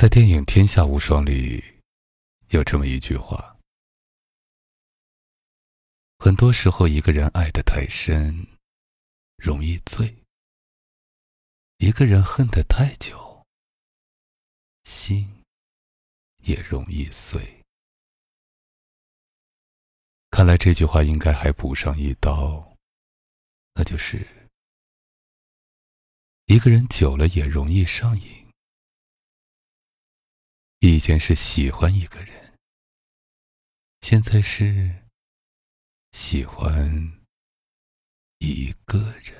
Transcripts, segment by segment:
在电影《天下无双》里，有这么一句话：很多时候，一个人爱得太深，容易醉；一个人恨得太久，心也容易碎。看来这句话应该还补上一刀，那就是：一个人久了也容易上瘾。以前是喜欢一个人，现在是喜欢一个人。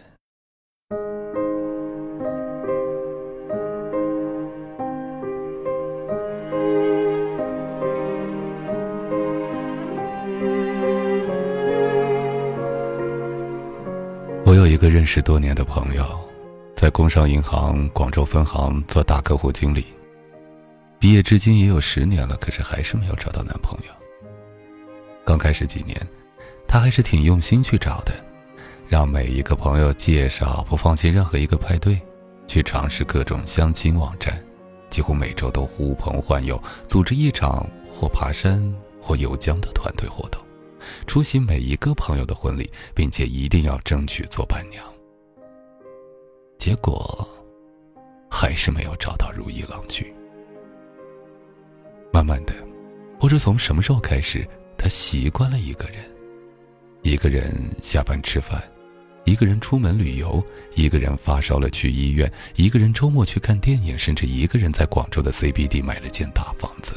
我有一个认识多年的朋友，在工商银行广州分行做大客户经理。毕业至今也有十年了，可是还是没有找到男朋友。刚开始几年，她还是挺用心去找的，让每一个朋友介绍，不放弃任何一个派对，去尝试各种相亲网站，几乎每周都呼朋唤友，组织一场或爬山或游江的团队活动，出席每一个朋友的婚礼，并且一定要争取做伴娘。结果，还是没有找到如意郎君。慢慢的，不知从什么时候开始，他习惯了一个人，一个人下班吃饭，一个人出门旅游，一个人发烧了去医院，一个人周末去看电影，甚至一个人在广州的 CBD 买了间大房子，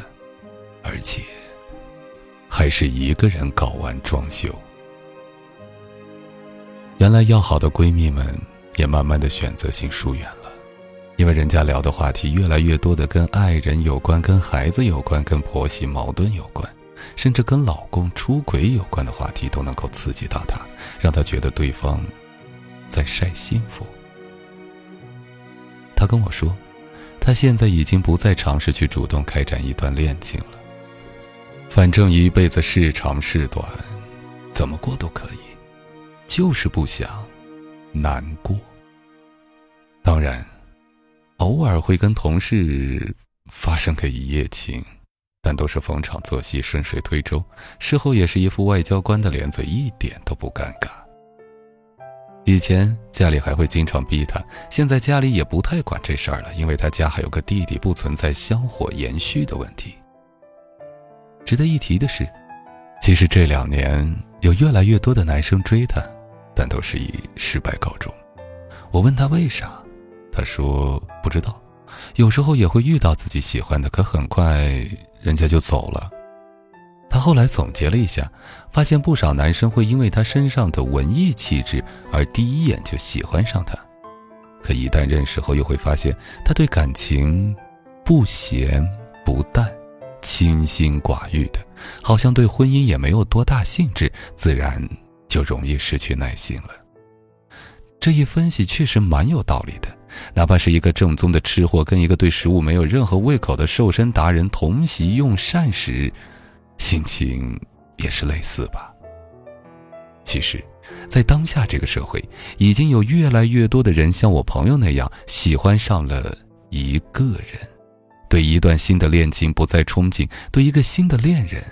而且还是一个人搞完装修。原来要好的闺蜜们也慢慢的选择性疏远了。因为人家聊的话题越来越多的跟爱人有关、跟孩子有关、跟婆媳矛盾有关，甚至跟老公出轨有关的话题都能够刺激到她，让她觉得对方在晒幸福。他跟我说，他现在已经不再尝试去主动开展一段恋情了，反正一辈子是长是短，怎么过都可以，就是不想难过。当然。偶尔会跟同事发生个一夜情，但都是逢场作戏，顺水推舟。事后也是一副外交官的脸嘴，一点都不尴尬。以前家里还会经常逼他，现在家里也不太管这事儿了，因为他家还有个弟弟，不存在香火延续的问题。值得一提的是，其实这两年有越来越多的男生追她，但都是以失败告终。我问他为啥？他说不知道，有时候也会遇到自己喜欢的，可很快人家就走了。他后来总结了一下，发现不少男生会因为他身上的文艺气质而第一眼就喜欢上他，可一旦认识后，又会发现他对感情不咸不淡，清心寡欲的，好像对婚姻也没有多大兴致，自然就容易失去耐心了。这一分析确实蛮有道理的。哪怕是一个正宗的吃货，跟一个对食物没有任何胃口的瘦身达人同席用膳时，心情也是类似吧。其实，在当下这个社会，已经有越来越多的人像我朋友那样，喜欢上了一个人，对一段新的恋情不再憧憬，对一个新的恋人，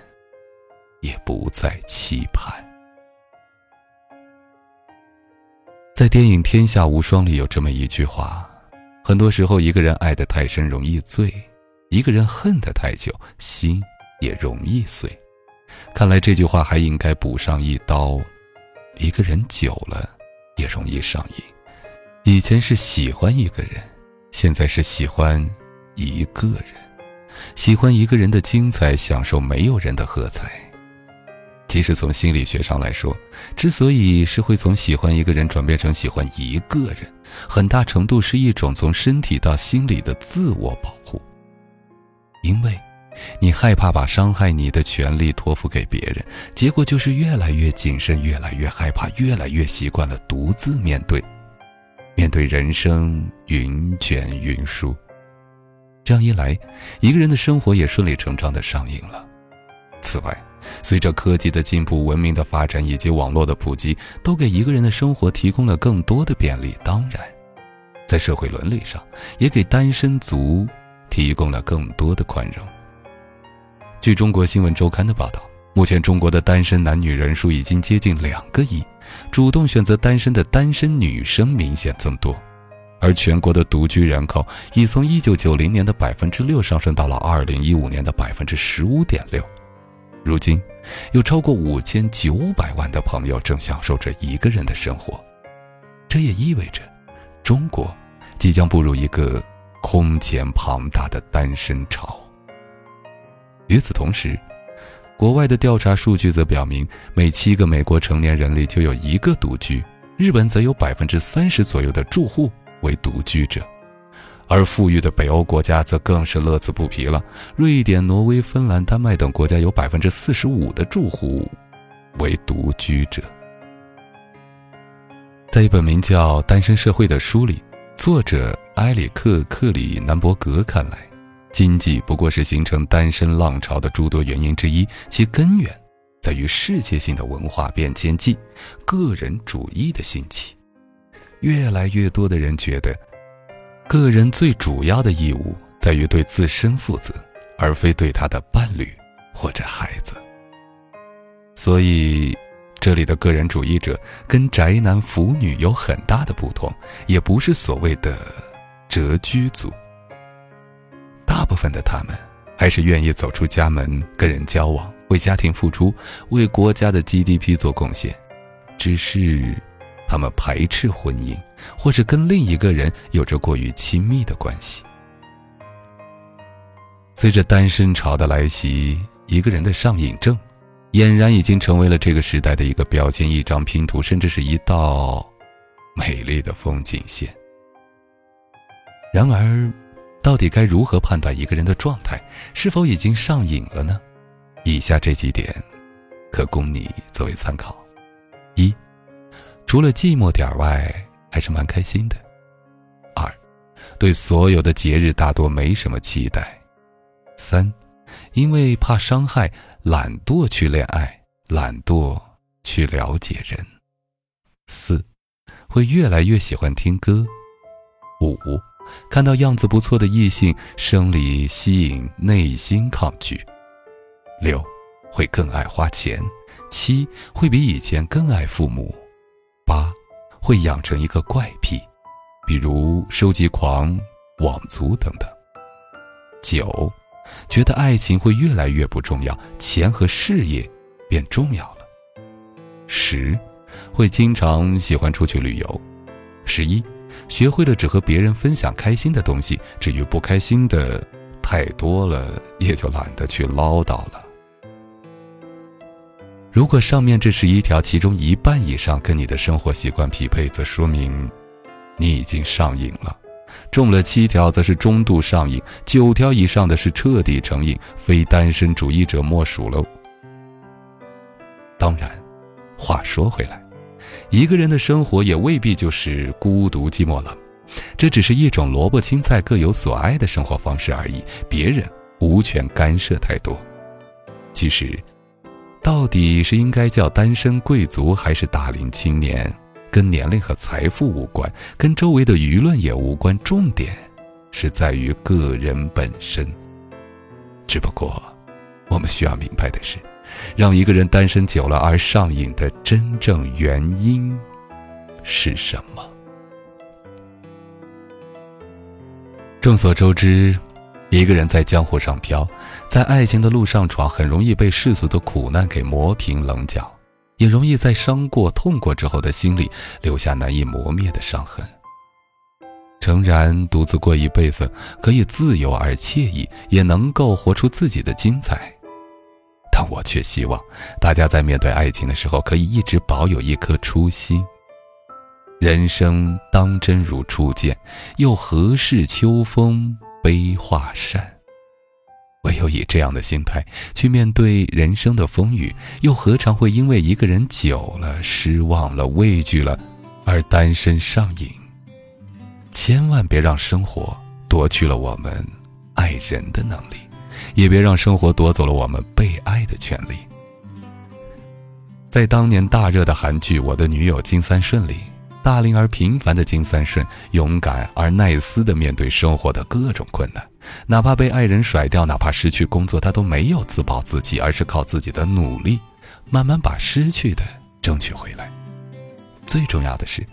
也不再期盼。在电影《天下无双》里有这么一句话：很多时候，一个人爱得太深容易醉；一个人恨得太久，心也容易碎。看来这句话还应该补上一刀：一个人久了也容易上瘾。以前是喜欢一个人，现在是喜欢一个人，喜欢一个人的精彩，享受没有人的喝彩。其实从心理学上来说，之所以是会从喜欢一个人转变成喜欢一个人，很大程度是一种从身体到心理的自我保护。因为，你害怕把伤害你的权利托付给别人，结果就是越来越谨慎，越来越害怕，越来越习惯了独自面对，面对人生云卷云舒。这样一来，一个人的生活也顺理成章的上瘾了。此外，随着科技的进步、文明的发展以及网络的普及，都给一个人的生活提供了更多的便利。当然，在社会伦理上，也给单身族提供了更多的宽容。据中国新闻周刊的报道，目前中国的单身男女人数已经接近两个亿，主动选择单身的单身女生明显增多，而全国的独居人口已从一九九零年的百分之六上升到了二零一五年的百分之十五点六。如今，有超过五千九百万的朋友正享受着一个人的生活，这也意味着，中国即将步入一个空前庞大的单身潮。与此同时，国外的调查数据则表明，每七个美国成年人里就有一个独居；日本则有百分之三十左右的住户为独居者。而富裕的北欧国家则更是乐此不疲了。瑞典、挪威、芬兰、丹麦等国家有百分之四十五的住户为独居者。在一本名叫《单身社会》的书里，作者埃里克·克里南伯格看来，经济不过是形成单身浪潮的诸多原因之一，其根源在于世界性的文化变迁即个人主义的兴起。越来越多的人觉得。个人最主要的义务在于对自身负责，而非对他的伴侣或者孩子。所以，这里的个人主义者跟宅男腐女有很大的不同，也不是所谓的谪居族。大部分的他们还是愿意走出家门跟人交往，为家庭付出，为国家的 GDP 做贡献，只是。他们排斥婚姻，或是跟另一个人有着过于亲密的关系。随着单身潮的来袭，一个人的上瘾症，俨然已经成为了这个时代的一个标签、一张拼图，甚至是一道美丽的风景线。然而，到底该如何判断一个人的状态是否已经上瘾了呢？以下这几点，可供你作为参考：一。除了寂寞点外，还是蛮开心的。二，对所有的节日大多没什么期待。三，因为怕伤害，懒惰去恋爱，懒惰去了解人。四，会越来越喜欢听歌。五，看到样子不错的异性，生理吸引，内心抗拒。六，会更爱花钱。七，会比以前更爱父母。会养成一个怪癖，比如收集狂、网足等等。九，觉得爱情会越来越不重要，钱和事业变重要了。十，会经常喜欢出去旅游。十一，学会了只和别人分享开心的东西，至于不开心的太多了，也就懒得去唠叨了。如果上面这十一条其中一半以上跟你的生活习惯匹配，则说明你已经上瘾了；中了七条，则是中度上瘾；九条以上的是彻底成瘾，非单身主义者莫属喽。当然，话说回来，一个人的生活也未必就是孤独寂寞冷，这只是一种萝卜青菜各有所爱的生活方式而已，别人无权干涉太多。其实。到底是应该叫单身贵族还是大龄青年，跟年龄和财富无关，跟周围的舆论也无关。重点是在于个人本身。只不过，我们需要明白的是，让一个人单身久了而上瘾的真正原因是什么？众所周知。一个人在江湖上飘，在爱情的路上闯，很容易被世俗的苦难给磨平棱角，也容易在伤过、痛过之后的心里留下难以磨灭的伤痕。诚然，独自过一辈子可以自由而惬意，也能够活出自己的精彩，但我却希望大家在面对爱情的时候，可以一直保有一颗初心。人生当真如初见，又何事秋风？悲画扇，唯有以这样的心态去面对人生的风雨，又何尝会因为一个人久了、失望了、畏惧了，而单身上瘾？千万别让生活夺去了我们爱人的能力，也别让生活夺走了我们被爱的权利。在当年大热的韩剧《我的女友金三顺》里。大龄而平凡的金三顺，勇敢而耐思地面对生活的各种困难，哪怕被爱人甩掉，哪怕失去工作，他都没有自暴自弃，而是靠自己的努力，慢慢把失去的争取回来。最重要的是，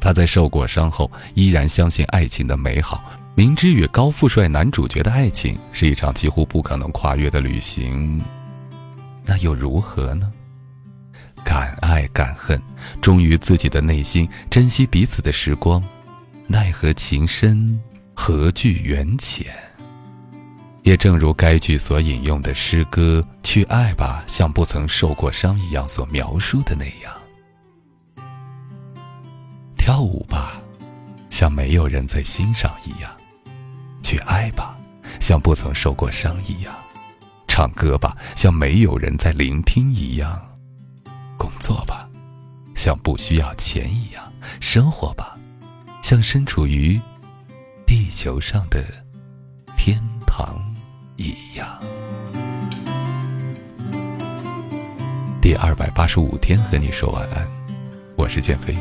他在受过伤后，依然相信爱情的美好。明知与高富帅男主角的爱情是一场几乎不可能跨越的旅行，那又如何呢？敢爱敢恨，忠于自己的内心，珍惜彼此的时光，奈何情深，何惧缘浅？也正如该剧所引用的诗歌《去爱吧，像不曾受过伤一样》所描述的那样：跳舞吧，像没有人在欣赏一样。去爱吧，像不曾受过伤一样；唱歌吧，像没有人在聆听一样；工作吧，像不需要钱一样；生活吧，像身处于地球上的天堂一样。第二百八十五天和你说晚安，我是建飞。